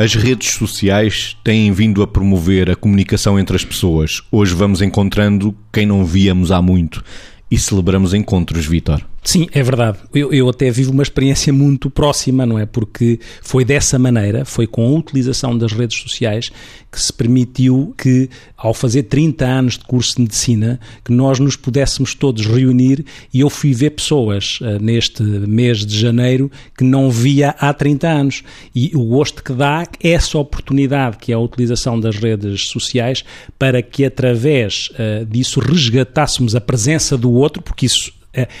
As redes sociais têm vindo a promover a comunicação entre as pessoas. Hoje vamos encontrando quem não víamos há muito e celebramos encontros, Vitor. Sim, é verdade. Eu, eu, até vivo uma experiência muito próxima, não é? Porque foi dessa maneira, foi com a utilização das redes sociais que se permitiu que, ao fazer 30 anos de curso de medicina, que nós nos pudéssemos todos reunir e eu fui ver pessoas uh, neste mês de janeiro que não via há 30 anos. E o gosto que dá essa oportunidade que é a utilização das redes sociais para que, através uh, disso, resgatássemos a presença do outro, porque isso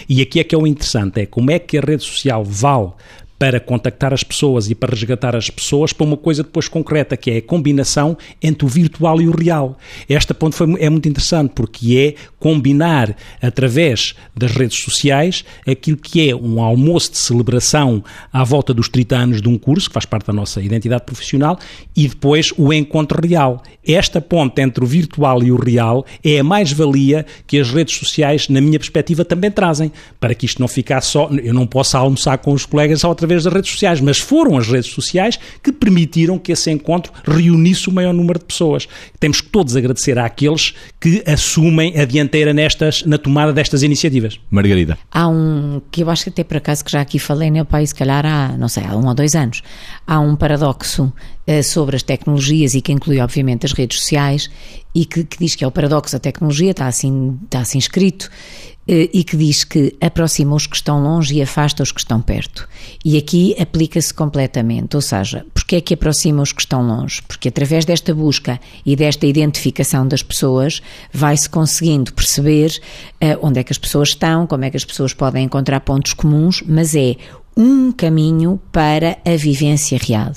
e aqui é que é o interessante, é como é que a rede social vale para contactar as pessoas e para resgatar as pessoas para uma coisa depois concreta, que é a combinação entre o virtual e o real. Esta ponto foi, é muito interessante porque é combinar através das redes sociais aquilo que é um almoço de celebração à volta dos 30 anos de um curso, que faz parte da nossa identidade profissional, e depois o encontro real. Esta ponte entre o virtual e o real é a mais-valia que as redes sociais, na minha perspectiva, também trazem, para que isto não ficasse só. Eu não posso almoçar com os colegas outra através das redes sociais, mas foram as redes sociais que permitiram que esse encontro reunisse o maior número de pessoas. Temos que todos agradecer àqueles que assumem a dianteira nestas, na tomada destas iniciativas. Margarida. Há um, que eu acho que até por acaso que já aqui falei, né, pai, se calhar há, não sei, há um ou dois anos, há um paradoxo uh, sobre as tecnologias e que inclui, obviamente, as redes sociais e que, que diz que é o paradoxo da tecnologia, está assim, está assim escrito, eh, e que diz que aproxima os que estão longe e afasta os que estão perto. E aqui aplica-se completamente, ou seja, porque é que aproxima os que estão longe? Porque através desta busca e desta identificação das pessoas vai-se conseguindo perceber uh, onde é que as pessoas estão, como é que as pessoas podem encontrar pontos comuns, mas é um caminho para a vivência real.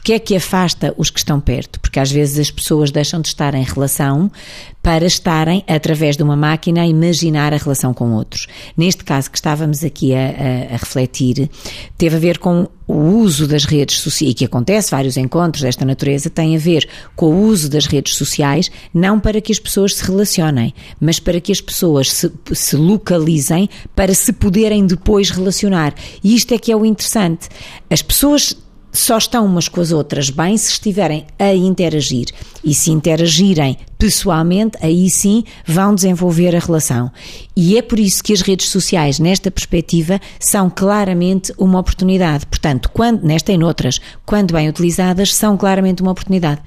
Porque é que afasta os que estão perto? Porque às vezes as pessoas deixam de estar em relação para estarem, através de uma máquina, a imaginar a relação com outros. Neste caso que estávamos aqui a, a, a refletir, teve a ver com o uso das redes sociais, e que acontece, vários encontros desta natureza, tem a ver com o uso das redes sociais, não para que as pessoas se relacionem, mas para que as pessoas se, se localizem para se poderem depois relacionar. E isto é que é o interessante. As pessoas só estão umas com as outras bem se estiverem a interagir. E se interagirem pessoalmente, aí sim vão desenvolver a relação. E é por isso que as redes sociais, nesta perspectiva, são claramente uma oportunidade. Portanto, quando, nesta e noutras, quando bem utilizadas, são claramente uma oportunidade.